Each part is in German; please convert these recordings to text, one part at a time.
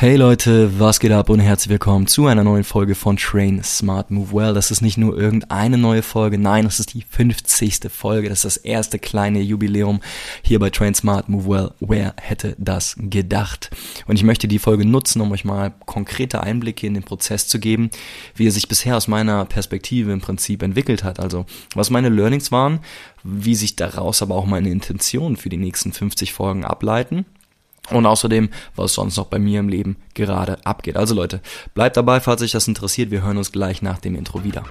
Hey Leute, was geht ab und herzlich willkommen zu einer neuen Folge von Train Smart Move Well. Das ist nicht nur irgendeine neue Folge, nein, das ist die 50. Folge. Das ist das erste kleine Jubiläum hier bei Train Smart Move Well. Wer hätte das gedacht? Und ich möchte die Folge nutzen, um euch mal konkrete Einblicke in den Prozess zu geben, wie er sich bisher aus meiner Perspektive im Prinzip entwickelt hat. Also was meine Learnings waren, wie sich daraus aber auch meine Intentionen für die nächsten 50 Folgen ableiten und außerdem, was sonst noch bei mir im Leben gerade abgeht. Also Leute, bleibt dabei, falls euch das interessiert. Wir hören uns gleich nach dem Intro wieder.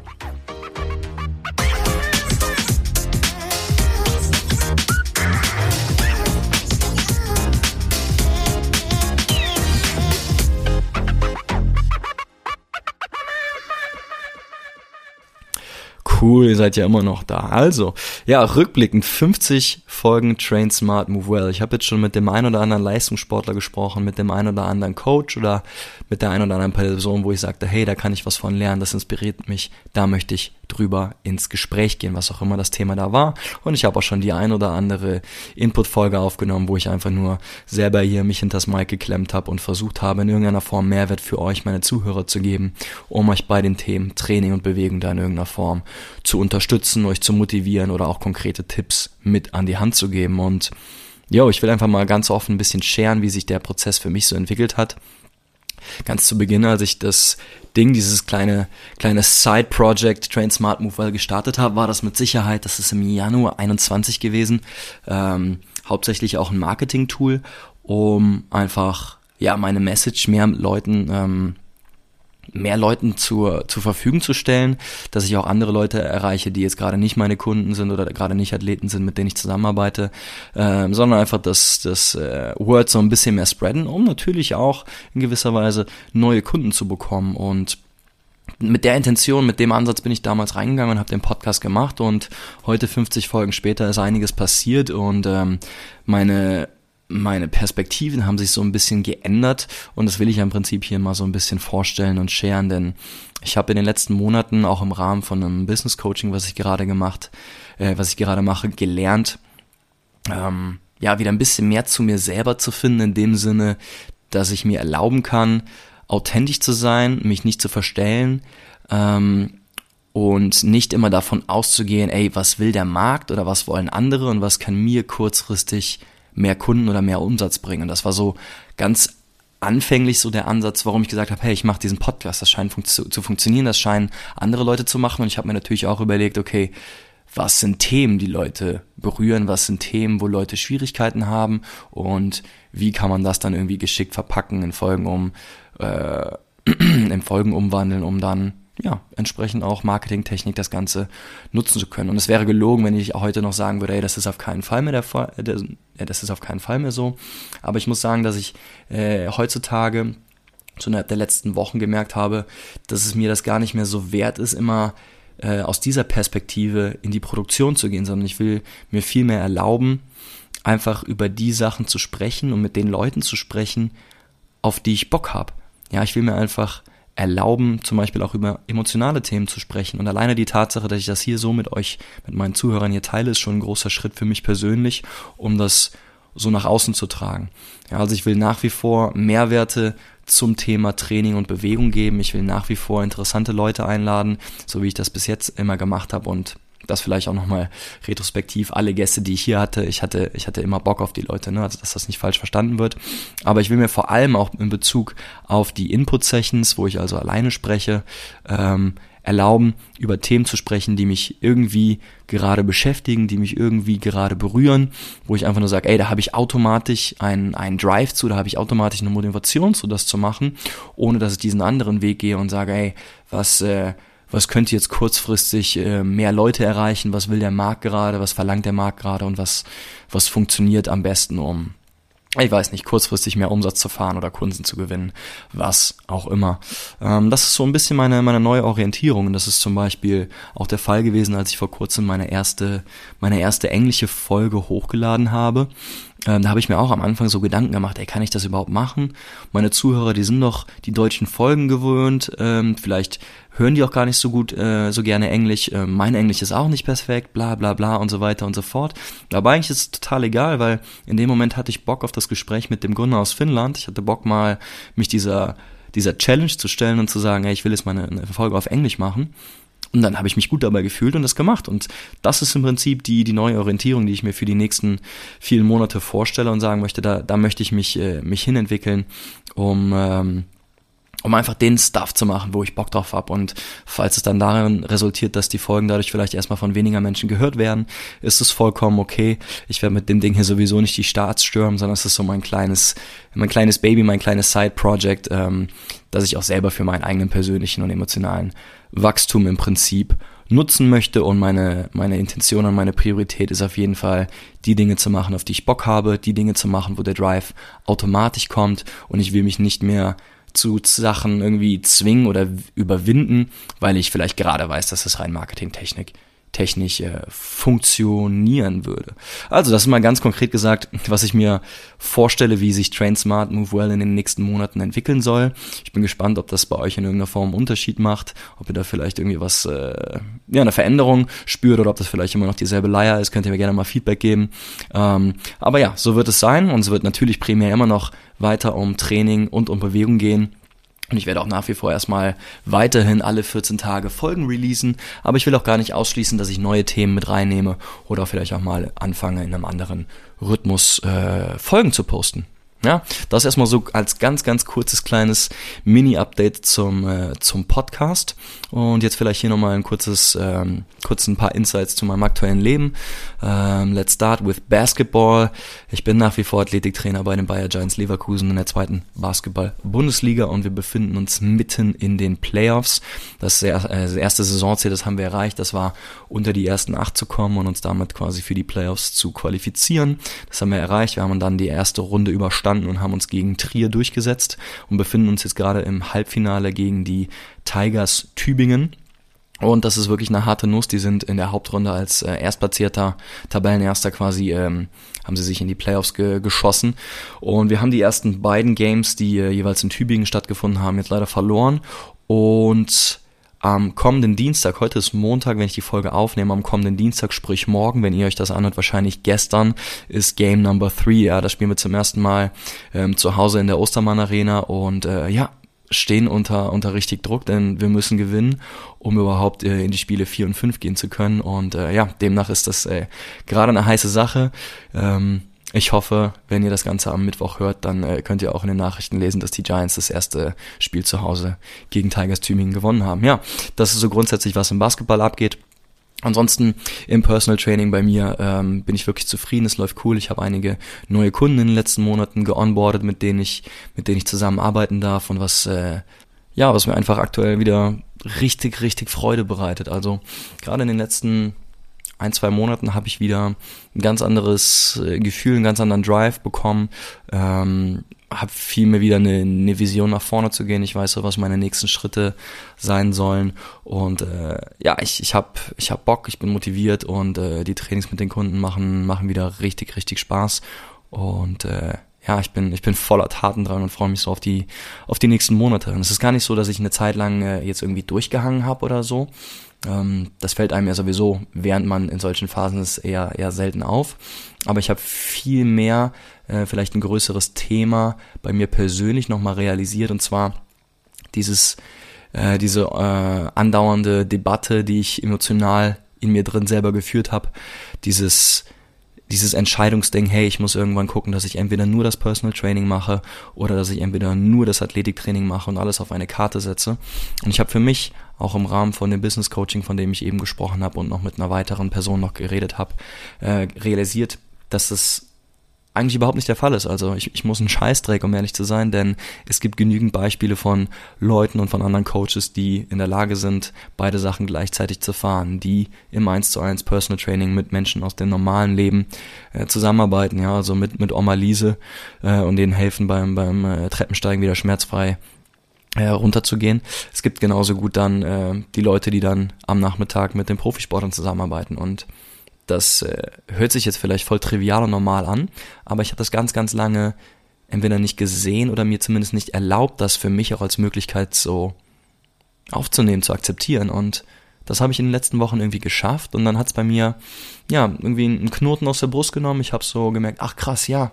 Cool, ihr seid ja immer noch da. Also, ja, rückblickend 50 Folgen Train Smart Move Well. Ich habe jetzt schon mit dem einen oder anderen Leistungssportler gesprochen, mit dem einen oder anderen Coach oder mit der einen oder anderen Person, wo ich sagte, hey, da kann ich was von lernen, das inspiriert mich, da möchte ich drüber ins Gespräch gehen, was auch immer das Thema da war. Und ich habe auch schon die ein oder andere Input-Folge aufgenommen, wo ich einfach nur selber hier mich hinters Mic geklemmt habe und versucht habe, in irgendeiner Form Mehrwert für euch, meine Zuhörer zu geben, um euch bei den Themen Training und Bewegung da in irgendeiner Form zu unterstützen, euch zu motivieren oder auch konkrete Tipps mit an die Hand zu geben. Und jo, ich will einfach mal ganz offen ein bisschen scheren, wie sich der Prozess für mich so entwickelt hat. Ganz zu Beginn, als ich das Ding, dieses kleine, kleine Side-Project Train Smart Move gestartet habe, war das mit Sicherheit, das ist im Januar 21 gewesen, ähm, hauptsächlich auch ein Marketing-Tool, um einfach, ja, meine Message mehr Leuten ähm, mehr Leuten zur, zur Verfügung zu stellen, dass ich auch andere Leute erreiche, die jetzt gerade nicht meine Kunden sind oder gerade nicht Athleten sind, mit denen ich zusammenarbeite, ähm, sondern einfach das, das äh, Word so ein bisschen mehr spreaden, um natürlich auch in gewisser Weise neue Kunden zu bekommen. Und mit der Intention, mit dem Ansatz bin ich damals reingegangen und habe den Podcast gemacht. Und heute 50 Folgen später ist einiges passiert. Und ähm, meine meine Perspektiven haben sich so ein bisschen geändert und das will ich im Prinzip hier mal so ein bisschen vorstellen und scheren, denn ich habe in den letzten Monaten auch im Rahmen von einem Business Coaching, was ich gerade gemacht, äh, was ich gerade mache, gelernt, ähm, ja, wieder ein bisschen mehr zu mir selber zu finden, in dem Sinne, dass ich mir erlauben kann, authentisch zu sein, mich nicht zu verstellen, ähm, und nicht immer davon auszugehen, ey, was will der Markt oder was wollen andere und was kann mir kurzfristig mehr Kunden oder mehr Umsatz bringen. Und das war so ganz anfänglich so der Ansatz, warum ich gesagt habe, hey, ich mache diesen Podcast, das scheint fun zu, zu funktionieren, das scheinen andere Leute zu machen. Und ich habe mir natürlich auch überlegt, okay, was sind Themen, die Leute berühren, was sind Themen, wo Leute Schwierigkeiten haben und wie kann man das dann irgendwie geschickt verpacken in Folgen um, äh, in Folgen umwandeln, um dann ja, entsprechend auch Marketingtechnik das Ganze nutzen zu können. Und es wäre gelogen, wenn ich heute noch sagen würde, ey, das ist auf keinen Fall mehr der Fall, äh, das ist auf keinen Fall mehr so. Aber ich muss sagen, dass ich äh, heutzutage schon der letzten Wochen gemerkt habe, dass es mir das gar nicht mehr so wert ist, immer äh, aus dieser Perspektive in die Produktion zu gehen, sondern ich will mir viel mehr erlauben, einfach über die Sachen zu sprechen und mit den Leuten zu sprechen, auf die ich Bock habe. Ja, ich will mir einfach erlauben, zum Beispiel auch über emotionale Themen zu sprechen. Und alleine die Tatsache, dass ich das hier so mit euch, mit meinen Zuhörern hier teile, ist schon ein großer Schritt für mich persönlich, um das so nach außen zu tragen. Ja, also ich will nach wie vor Mehrwerte zum Thema Training und Bewegung geben. Ich will nach wie vor interessante Leute einladen, so wie ich das bis jetzt immer gemacht habe und das vielleicht auch nochmal retrospektiv, alle Gäste, die ich hier hatte, ich hatte, ich hatte immer Bock auf die Leute, ne? also dass das nicht falsch verstanden wird. Aber ich will mir vor allem auch in Bezug auf die Input-Sessions, wo ich also alleine spreche, ähm, erlauben, über Themen zu sprechen, die mich irgendwie gerade beschäftigen, die mich irgendwie gerade berühren, wo ich einfach nur sage, ey, da habe ich automatisch einen, einen Drive zu, da habe ich automatisch eine Motivation zu, das zu machen, ohne dass ich diesen anderen Weg gehe und sage, ey, was, äh, was könnte jetzt kurzfristig äh, mehr Leute erreichen, was will der Markt gerade, was verlangt der Markt gerade? Und was, was funktioniert am besten, um, ich weiß nicht, kurzfristig mehr Umsatz zu fahren oder Kunden zu gewinnen, was auch immer. Ähm, das ist so ein bisschen meine, meine neue Orientierung. Und das ist zum Beispiel auch der Fall gewesen, als ich vor kurzem meine erste, meine erste englische Folge hochgeladen habe. Ähm, da habe ich mir auch am Anfang so Gedanken gemacht, ey, kann ich das überhaupt machen? Meine Zuhörer, die sind doch die deutschen Folgen gewöhnt, ähm, vielleicht hören die auch gar nicht so gut, äh, so gerne Englisch. Äh, mein Englisch ist auch nicht perfekt, bla bla bla und so weiter und so fort. Aber eigentlich ist es total egal, weil in dem Moment hatte ich Bock auf das Gespräch mit dem Gründer aus Finnland. Ich hatte Bock mal, mich dieser dieser Challenge zu stellen und zu sagen, ey, ich will jetzt mal eine, Folge auf Englisch machen. Und dann habe ich mich gut dabei gefühlt und das gemacht. Und das ist im Prinzip die, die neue Orientierung, die ich mir für die nächsten vielen Monate vorstelle und sagen möchte, da, da möchte ich mich, äh, mich hinentwickeln, um, ähm, um einfach den Stuff zu machen, wo ich Bock drauf hab Und falls es dann darin resultiert, dass die Folgen dadurch vielleicht erstmal von weniger Menschen gehört werden, ist es vollkommen okay. Ich werde mit dem Ding hier sowieso nicht die Starts stürmen, sondern es ist so mein kleines, mein kleines Baby, mein kleines Side-Project, ähm, das ich auch selber für meinen eigenen persönlichen und emotionalen Wachstum im Prinzip nutzen möchte und meine, meine Intention und meine Priorität ist auf jeden Fall, die Dinge zu machen, auf die ich Bock habe, die Dinge zu machen, wo der Drive automatisch kommt und ich will mich nicht mehr zu Sachen irgendwie zwingen oder überwinden, weil ich vielleicht gerade weiß, dass das rein Marketingtechnik technisch äh, funktionieren würde. Also das ist mal ganz konkret gesagt, was ich mir vorstelle, wie sich Train Smart Move Well in den nächsten Monaten entwickeln soll. Ich bin gespannt, ob das bei euch in irgendeiner Form einen Unterschied macht, ob ihr da vielleicht irgendwie was, äh, ja, eine Veränderung spürt oder ob das vielleicht immer noch dieselbe Leier ist, könnt ihr mir gerne mal Feedback geben. Ähm, aber ja, so wird es sein und es wird natürlich primär immer noch weiter um Training und um Bewegung gehen. Und ich werde auch nach wie vor erstmal weiterhin alle 14 Tage Folgen releasen, aber ich will auch gar nicht ausschließen, dass ich neue Themen mit reinnehme oder vielleicht auch mal anfange, in einem anderen Rhythmus äh, Folgen zu posten. Ja, das erstmal so als ganz, ganz kurzes kleines Mini-Update zum, äh, zum Podcast. Und jetzt vielleicht hier nochmal ein kurzes, ähm, kurz ein paar Insights zu meinem aktuellen Leben. Ähm, let's start with Basketball. Ich bin nach wie vor Athletiktrainer bei den Bayer Giants Leverkusen in der zweiten Basketball-Bundesliga und wir befinden uns mitten in den Playoffs. Das, äh, erste Saisonziel, das haben wir erreicht. Das war unter die ersten acht zu kommen und uns damit quasi für die Playoffs zu qualifizieren. Das haben wir erreicht. Wir haben dann die erste Runde überstanden bestanden und haben uns gegen Trier durchgesetzt und befinden uns jetzt gerade im Halbfinale gegen die Tigers Tübingen. Und das ist wirklich eine harte Nuss. Die sind in der Hauptrunde als äh, Erstplatzierter, Tabellenerster quasi, ähm, haben sie sich in die Playoffs ge geschossen. Und wir haben die ersten beiden Games, die äh, jeweils in Tübingen stattgefunden haben, jetzt leider verloren. Und am kommenden Dienstag, heute ist Montag, wenn ich die Folge aufnehme, am kommenden Dienstag, sprich morgen, wenn ihr euch das anhört, wahrscheinlich gestern, ist Game Number 3. Ja, das spielen wir zum ersten Mal ähm, zu Hause in der Ostermann Arena und äh, ja, stehen unter, unter richtig Druck, denn wir müssen gewinnen, um überhaupt äh, in die Spiele 4 und 5 gehen zu können. Und äh, ja, demnach ist das äh, gerade eine heiße Sache. Ähm, ich hoffe, wenn ihr das Ganze am Mittwoch hört, dann äh, könnt ihr auch in den Nachrichten lesen, dass die Giants das erste Spiel zu Hause gegen Tigers Tübingen gewonnen haben. Ja, das ist so grundsätzlich, was im Basketball abgeht. Ansonsten im Personal Training bei mir ähm, bin ich wirklich zufrieden. Es läuft cool. Ich habe einige neue Kunden in den letzten Monaten geonboardet, mit denen ich, mit denen ich zusammenarbeiten darf und was äh, ja, was mir einfach aktuell wieder richtig, richtig Freude bereitet. Also gerade in den letzten ein, zwei Monaten habe ich wieder ein ganz anderes äh, Gefühl, einen ganz anderen Drive bekommen. Ähm, habe viel mehr wieder eine, eine Vision nach vorne zu gehen. Ich weiß so, was meine nächsten Schritte sein sollen. Und äh, ja, ich, ich habe ich hab Bock, ich bin motiviert und äh, die Trainings mit den Kunden machen, machen wieder richtig, richtig Spaß. Und äh, ja, ich bin, ich bin voller Taten dran und freue mich so auf die, auf die nächsten Monate. Und es ist gar nicht so, dass ich eine Zeit lang äh, jetzt irgendwie durchgehangen habe oder so, ähm, das fällt einem ja sowieso, während man in solchen Phasen ist, eher, eher selten auf. Aber ich habe viel mehr, äh, vielleicht ein größeres Thema bei mir persönlich nochmal realisiert und zwar dieses, äh, diese äh, andauernde Debatte, die ich emotional in mir drin selber geführt habe, dieses dieses Entscheidungsding, hey, ich muss irgendwann gucken, dass ich entweder nur das Personal Training mache oder dass ich entweder nur das Athletiktraining mache und alles auf eine Karte setze. Und ich habe für mich auch im Rahmen von dem Business Coaching, von dem ich eben gesprochen habe und noch mit einer weiteren Person noch geredet habe, äh, realisiert, dass es eigentlich überhaupt nicht der Fall ist. Also ich, ich muss einen Scheißdreck, um ehrlich zu sein, denn es gibt genügend Beispiele von Leuten und von anderen Coaches, die in der Lage sind, beide Sachen gleichzeitig zu fahren, die im 1 zu 1 Personal Training mit Menschen aus dem normalen Leben äh, zusammenarbeiten, ja, also mit, mit Oma Lise äh, und denen helfen beim, beim äh, Treppensteigen wieder schmerzfrei äh, runterzugehen. Es gibt genauso gut dann äh, die Leute, die dann am Nachmittag mit den Profisportern zusammenarbeiten und das äh, hört sich jetzt vielleicht voll trivial und normal an, aber ich habe das ganz, ganz lange entweder nicht gesehen oder mir zumindest nicht erlaubt, das für mich auch als Möglichkeit so aufzunehmen, zu akzeptieren. Und das habe ich in den letzten Wochen irgendwie geschafft und dann hat es bei mir ja irgendwie einen Knoten aus der Brust genommen. Ich habe so gemerkt, ach krass, ja,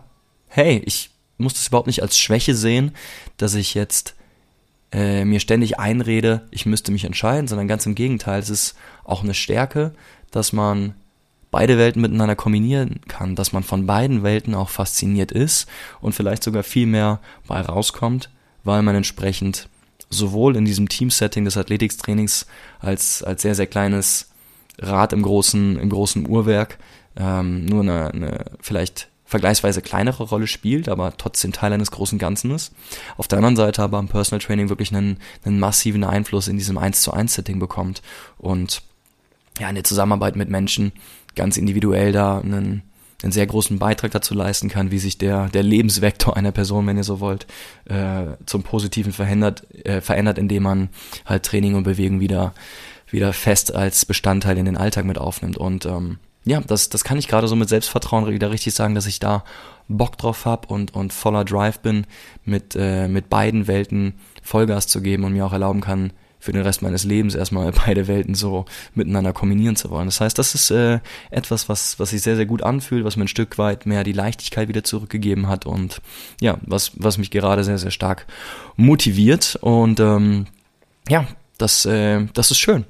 hey, ich muss das überhaupt nicht als Schwäche sehen, dass ich jetzt äh, mir ständig einrede, ich müsste mich entscheiden, sondern ganz im Gegenteil, es ist auch eine Stärke, dass man beide Welten miteinander kombinieren kann, dass man von beiden Welten auch fasziniert ist und vielleicht sogar viel mehr bei rauskommt, weil man entsprechend sowohl in diesem Teamsetting des Athletikstrainings als, als sehr, sehr kleines Rad im großen, im großen Uhrwerk ähm, nur eine, eine vielleicht vergleichsweise kleinere Rolle spielt, aber trotzdem Teil eines großen Ganzen ist. Auf der anderen Seite aber im Personal Training wirklich einen, einen massiven Einfluss in diesem 1 zu 1 Setting bekommt und ja, in der Zusammenarbeit mit Menschen ganz individuell da einen, einen sehr großen Beitrag dazu leisten kann, wie sich der, der Lebensvektor einer Person, wenn ihr so wollt, äh, zum Positiven verändert, äh, verändert, indem man halt Training und Bewegung wieder, wieder fest als Bestandteil in den Alltag mit aufnimmt. Und ähm, ja, das, das kann ich gerade so mit Selbstvertrauen wieder richtig sagen, dass ich da Bock drauf hab und, und voller Drive bin, mit, äh, mit beiden Welten Vollgas zu geben und mir auch erlauben kann, für den Rest meines Lebens erstmal beide Welten so miteinander kombinieren zu wollen. Das heißt, das ist äh, etwas, was, was sich sehr, sehr gut anfühlt, was mir ein Stück weit mehr die Leichtigkeit wieder zurückgegeben hat und ja, was, was mich gerade sehr, sehr stark motiviert und ähm, ja, das, äh, das ist schön.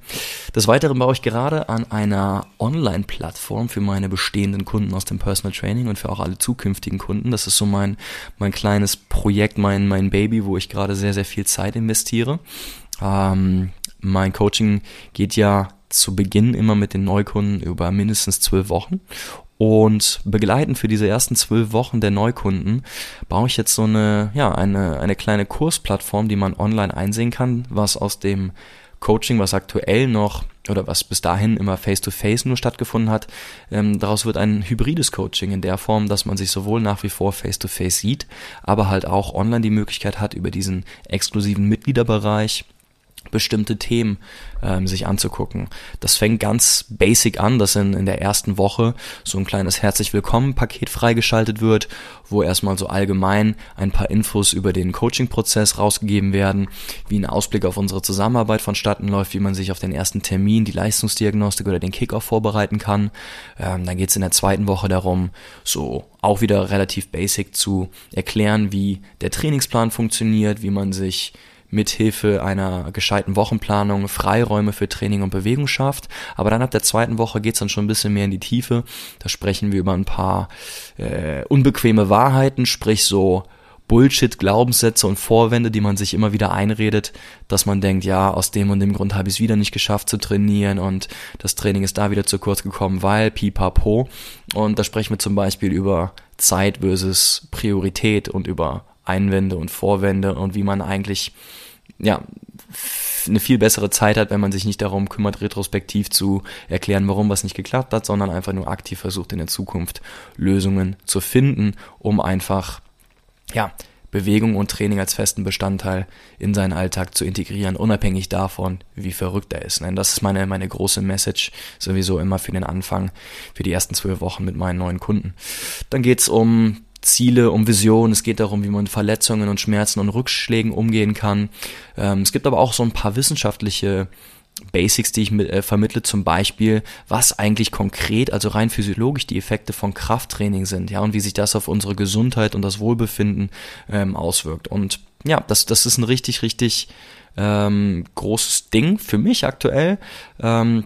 Des Weiteren baue ich gerade an einer Online-Plattform für meine bestehenden Kunden aus dem Personal Training und für auch alle zukünftigen Kunden. Das ist so mein, mein kleines Projekt, mein, mein Baby, wo ich gerade sehr, sehr viel Zeit investiere. Ähm, mein Coaching geht ja zu Beginn immer mit den Neukunden über mindestens zwölf Wochen. Und begleitend für diese ersten zwölf Wochen der Neukunden baue ich jetzt so eine, ja, eine, eine kleine Kursplattform, die man online einsehen kann, was aus dem Coaching, was aktuell noch oder was bis dahin immer face-to-face -face nur stattgefunden hat, ähm, daraus wird ein hybrides Coaching in der Form, dass man sich sowohl nach wie vor face-to-face -face sieht, aber halt auch online die Möglichkeit hat, über diesen exklusiven Mitgliederbereich bestimmte Themen ähm, sich anzugucken. Das fängt ganz basic an, dass in, in der ersten Woche so ein kleines Herzlich Willkommen-Paket freigeschaltet wird, wo erstmal so allgemein ein paar Infos über den Coaching-Prozess rausgegeben werden, wie ein Ausblick auf unsere Zusammenarbeit vonstatten läuft, wie man sich auf den ersten Termin, die Leistungsdiagnostik oder den Kickoff vorbereiten kann. Ähm, dann geht es in der zweiten Woche darum, so auch wieder relativ basic zu erklären, wie der Trainingsplan funktioniert, wie man sich mithilfe einer gescheiten Wochenplanung Freiräume für Training und Bewegung schafft. Aber dann ab der zweiten Woche geht's dann schon ein bisschen mehr in die Tiefe. Da sprechen wir über ein paar äh, unbequeme Wahrheiten, sprich so Bullshit, Glaubenssätze und Vorwände, die man sich immer wieder einredet, dass man denkt, ja, aus dem und dem Grund habe ich es wieder nicht geschafft zu trainieren und das Training ist da wieder zu kurz gekommen, weil pipapo. Und da sprechen wir zum Beispiel über Zeit versus Priorität und über Einwände und Vorwände und wie man eigentlich ja eine viel bessere Zeit hat, wenn man sich nicht darum kümmert, retrospektiv zu erklären, warum was nicht geklappt hat, sondern einfach nur aktiv versucht, in der Zukunft Lösungen zu finden, um einfach ja Bewegung und Training als festen Bestandteil in seinen Alltag zu integrieren, unabhängig davon, wie verrückt er ist. Das ist meine, meine große Message sowieso immer für den Anfang, für die ersten zwölf Wochen mit meinen neuen Kunden. Dann geht's um Ziele, um Visionen. Es geht darum, wie man Verletzungen und Schmerzen und Rückschlägen umgehen kann. Ähm, es gibt aber auch so ein paar wissenschaftliche Basics, die ich mit, äh, vermittle, zum Beispiel, was eigentlich konkret, also rein physiologisch die Effekte von Krafttraining sind, ja, und wie sich das auf unsere Gesundheit und das Wohlbefinden ähm, auswirkt. Und ja, das, das ist ein richtig, richtig ähm, großes Ding für mich aktuell. Ähm,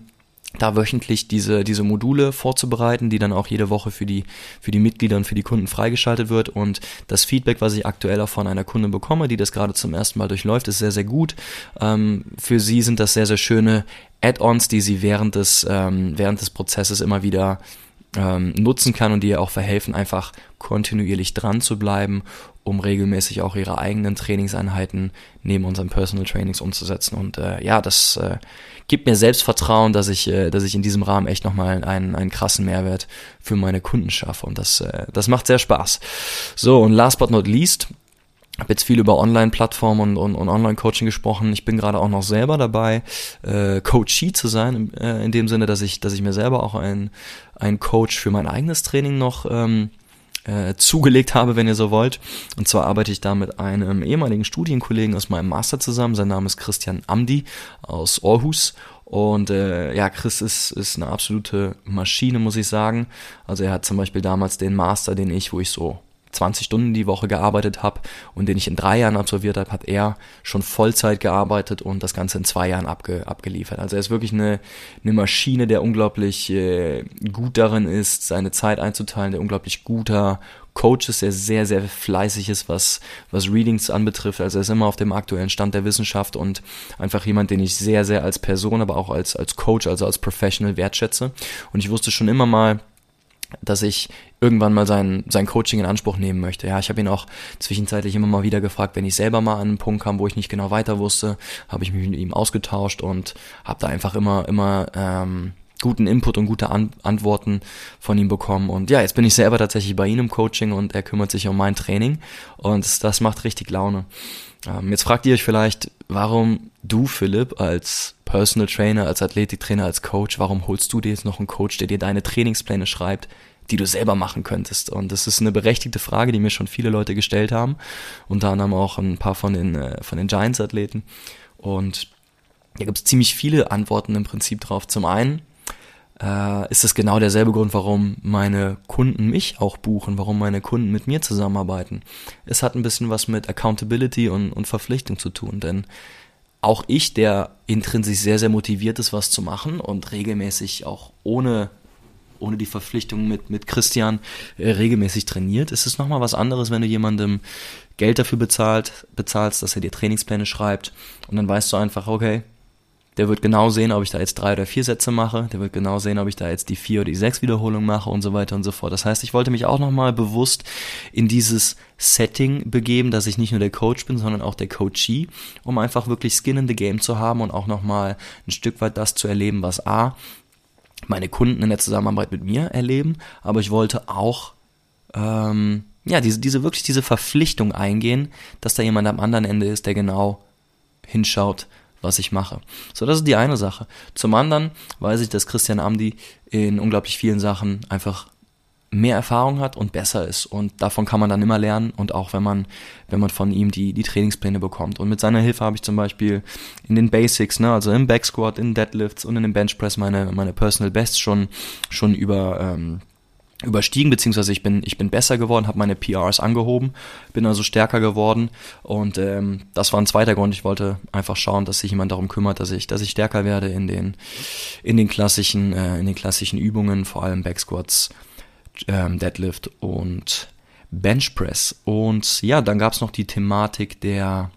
da wöchentlich diese, diese Module vorzubereiten, die dann auch jede Woche für die, für die Mitglieder und für die Kunden freigeschaltet wird. Und das Feedback, was ich aktuell auch von einer Kundin bekomme, die das gerade zum ersten Mal durchläuft, ist sehr, sehr gut. Ähm, für sie sind das sehr, sehr schöne Add-ons, die sie während des, ähm, während des Prozesses immer wieder ähm, nutzen kann und die ihr auch verhelfen, einfach kontinuierlich dran zu bleiben, um regelmäßig auch ihre eigenen Trainingseinheiten neben unseren Personal Trainings umzusetzen. Und äh, ja, das äh, gibt mir Selbstvertrauen, dass ich, äh, dass ich in diesem Rahmen echt nochmal einen, einen krassen Mehrwert für meine Kunden schaffe. Und das, äh, das macht sehr Spaß. So, und last but not least, habe jetzt viel über Online-Plattformen und, und, und Online-Coaching gesprochen. Ich bin gerade auch noch selber dabei, äh, Coachee zu sein, äh, in dem Sinne, dass ich, dass ich mir selber auch ein, ein Coach für mein eigenes Training noch ähm, äh, zugelegt habe, wenn ihr so wollt. Und zwar arbeite ich da mit einem ehemaligen Studienkollegen aus meinem Master zusammen. Sein Name ist Christian Amdi aus Aarhus. Und äh, ja, Chris ist, ist eine absolute Maschine, muss ich sagen. Also er hat zum Beispiel damals den Master, den ich, wo ich so 20 Stunden die Woche gearbeitet habe und den ich in drei Jahren absolviert habe, hat er schon Vollzeit gearbeitet und das Ganze in zwei Jahren abge, abgeliefert. Also er ist wirklich eine, eine Maschine, der unglaublich äh, gut darin ist, seine Zeit einzuteilen, der unglaublich guter Coach ist, der sehr, sehr fleißig ist, was, was Readings anbetrifft. Also er ist immer auf dem aktuellen Stand der Wissenschaft und einfach jemand, den ich sehr, sehr als Person, aber auch als, als Coach, also als Professional wertschätze. Und ich wusste schon immer mal, dass ich irgendwann mal sein, sein Coaching in Anspruch nehmen möchte. Ja, ich habe ihn auch zwischenzeitlich immer mal wieder gefragt, wenn ich selber mal an einen Punkt kam, wo ich nicht genau weiter wusste, habe ich mich mit ihm ausgetauscht und habe da einfach immer, immer ähm, guten Input und gute An Antworten von ihm bekommen. Und ja, jetzt bin ich selber tatsächlich bei ihm im Coaching und er kümmert sich um mein Training und das, macht richtig Laune. Ähm, jetzt fragt ihr euch vielleicht, warum du, Philipp, als Personal Trainer, als Athletiktrainer, als Coach, warum holst du dir jetzt noch einen Coach, der dir deine Trainingspläne schreibt, die du selber machen könntest? Und das ist eine berechtigte Frage, die mir schon viele Leute gestellt haben, unter anderem auch ein paar von den, äh, von den Giants-Athleten. Und da gibt es ziemlich viele Antworten im Prinzip drauf. Zum einen äh, ist es genau derselbe Grund, warum meine Kunden mich auch buchen, warum meine Kunden mit mir zusammenarbeiten. Es hat ein bisschen was mit Accountability und, und Verpflichtung zu tun, denn auch ich, der intrinsisch sehr, sehr motiviert ist, was zu machen und regelmäßig auch ohne, ohne die Verpflichtung mit, mit Christian äh, regelmäßig trainiert, ist es nochmal was anderes, wenn du jemandem Geld dafür bezahlt, bezahlst, dass er dir Trainingspläne schreibt und dann weißt du einfach, okay, der wird genau sehen, ob ich da jetzt drei oder vier Sätze mache. Der wird genau sehen, ob ich da jetzt die vier oder die sechs Wiederholungen mache und so weiter und so fort. Das heißt, ich wollte mich auch nochmal bewusst in dieses Setting begeben, dass ich nicht nur der Coach bin, sondern auch der Coachee, um einfach wirklich Skin in the Game zu haben und auch nochmal ein Stück weit das zu erleben, was A, meine Kunden in der Zusammenarbeit mit mir erleben, aber ich wollte auch ähm, ja, diese, diese wirklich diese Verpflichtung eingehen, dass da jemand am anderen Ende ist, der genau hinschaut, was ich mache. So, das ist die eine Sache. Zum anderen weiß ich, dass Christian Amdi in unglaublich vielen Sachen einfach mehr Erfahrung hat und besser ist und davon kann man dann immer lernen und auch wenn man wenn man von ihm die die Trainingspläne bekommt und mit seiner Hilfe habe ich zum Beispiel in den Basics ne also im Backsquat in Deadlifts und in den Benchpress meine meine Personal Bests schon schon über ähm, überstiegen, beziehungsweise ich bin, ich bin besser geworden, habe meine PRs angehoben, bin also stärker geworden und ähm, das war ein zweiter Grund. Ich wollte einfach schauen, dass sich jemand darum kümmert, dass ich, dass ich stärker werde in den, in den klassischen, äh, in den klassischen Übungen, vor allem Backsquats, ähm, Deadlift und Benchpress. Und ja, dann gab's noch die Thematik der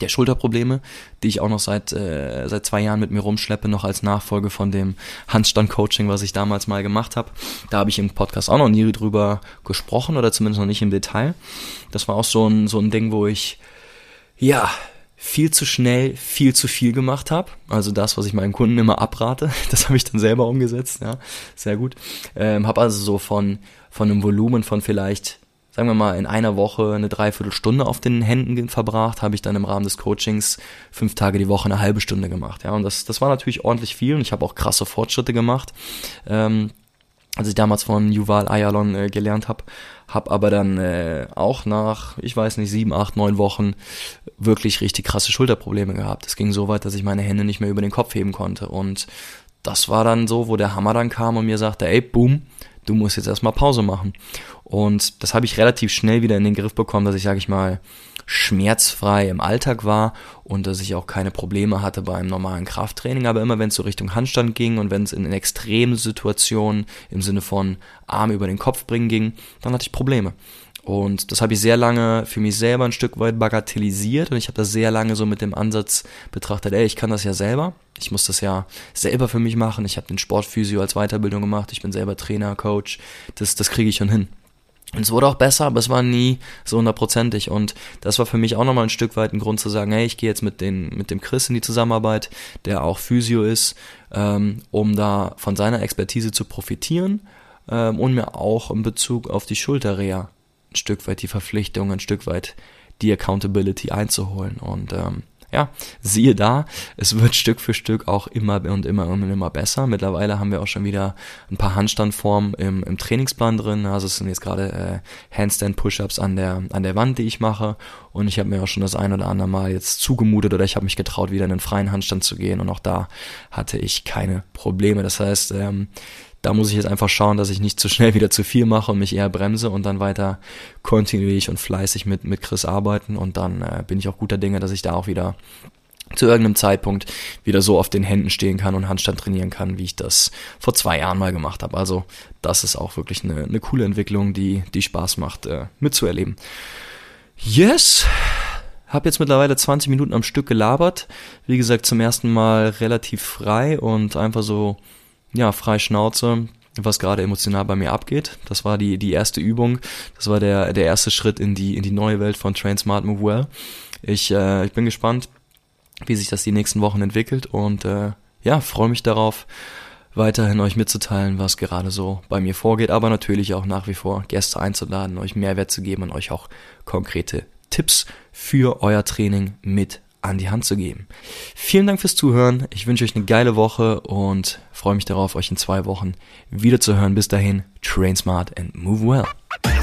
der Schulterprobleme, die ich auch noch seit, äh, seit zwei Jahren mit mir rumschleppe, noch als Nachfolge von dem Handstand-Coaching, was ich damals mal gemacht habe. Da habe ich im Podcast auch noch nie drüber gesprochen oder zumindest noch nicht im Detail. Das war auch so ein, so ein Ding, wo ich, ja, viel zu schnell, viel zu viel gemacht habe. Also das, was ich meinen Kunden immer abrate, das habe ich dann selber umgesetzt, ja, sehr gut. Ähm, habe also so von, von einem Volumen von vielleicht sagen wir mal, in einer Woche eine Dreiviertelstunde auf den Händen verbracht, habe ich dann im Rahmen des Coachings fünf Tage die Woche eine halbe Stunde gemacht. Ja, und das, das war natürlich ordentlich viel und ich habe auch krasse Fortschritte gemacht. Ähm, als ich damals von Yuval Ayalon äh, gelernt habe, habe aber dann äh, auch nach, ich weiß nicht, sieben, acht, neun Wochen wirklich richtig krasse Schulterprobleme gehabt. Es ging so weit, dass ich meine Hände nicht mehr über den Kopf heben konnte. Und das war dann so, wo der Hammer dann kam und mir sagte, ey, boom, du musst jetzt erstmal Pause machen. Und das habe ich relativ schnell wieder in den Griff bekommen, dass ich, sage ich mal, schmerzfrei im Alltag war und dass ich auch keine Probleme hatte beim normalen Krafttraining. Aber immer wenn es so Richtung Handstand ging und wenn es in, extremen Situationen im Sinne von Arme über den Kopf bringen ging, dann hatte ich Probleme. Und das habe ich sehr lange für mich selber ein Stück weit bagatellisiert und ich habe das sehr lange so mit dem Ansatz betrachtet, ey, ich kann das ja selber. Ich muss das ja selber für mich machen. Ich habe den Sportphysio als Weiterbildung gemacht. Ich bin selber Trainer, Coach. Das, das kriege ich schon hin. Und es wurde auch besser, aber es war nie so hundertprozentig. Und das war für mich auch nochmal ein Stück weit ein Grund zu sagen, hey, ich gehe jetzt mit, den, mit dem Chris in die Zusammenarbeit, der auch Physio ist, ähm, um da von seiner Expertise zu profitieren ähm, und mir auch in Bezug auf die Schulterreha ein Stück weit die Verpflichtung, ein Stück weit die Accountability einzuholen. Und ähm, ja, siehe da, es wird Stück für Stück auch immer und immer und immer besser. Mittlerweile haben wir auch schon wieder ein paar Handstandformen im, im Trainingsplan drin. Also es sind jetzt gerade äh, Handstand-Push-Ups an der, an der Wand, die ich mache. Und ich habe mir auch schon das ein oder andere Mal jetzt zugemutet oder ich habe mich getraut, wieder in den freien Handstand zu gehen. Und auch da hatte ich keine Probleme. Das heißt, ähm, da muss ich jetzt einfach schauen, dass ich nicht zu schnell wieder zu viel mache und mich eher bremse und dann weiter kontinuierlich und fleißig mit, mit Chris arbeiten und dann äh, bin ich auch guter Dinge, dass ich da auch wieder zu irgendeinem Zeitpunkt wieder so auf den Händen stehen kann und Handstand trainieren kann, wie ich das vor zwei Jahren mal gemacht habe. Also das ist auch wirklich eine, eine coole Entwicklung, die, die Spaß macht, äh, mitzuerleben. Yes! Hab jetzt mittlerweile 20 Minuten am Stück gelabert. Wie gesagt, zum ersten Mal relativ frei und einfach so ja, frei Schnauze, was gerade emotional bei mir abgeht. Das war die, die erste Übung. Das war der, der erste Schritt in die, in die neue Welt von Train Smart Move Well. Ich, äh, ich bin gespannt, wie sich das die nächsten Wochen entwickelt und äh, ja, freue mich darauf, weiterhin euch mitzuteilen, was gerade so bei mir vorgeht, aber natürlich auch nach wie vor Gäste einzuladen, euch Mehrwert zu geben und euch auch konkrete Tipps für euer Training mit an die Hand zu geben. Vielen Dank fürs Zuhören. Ich wünsche euch eine geile Woche und freue mich darauf, euch in zwei Wochen wieder zu hören. Bis dahin, train smart and move well.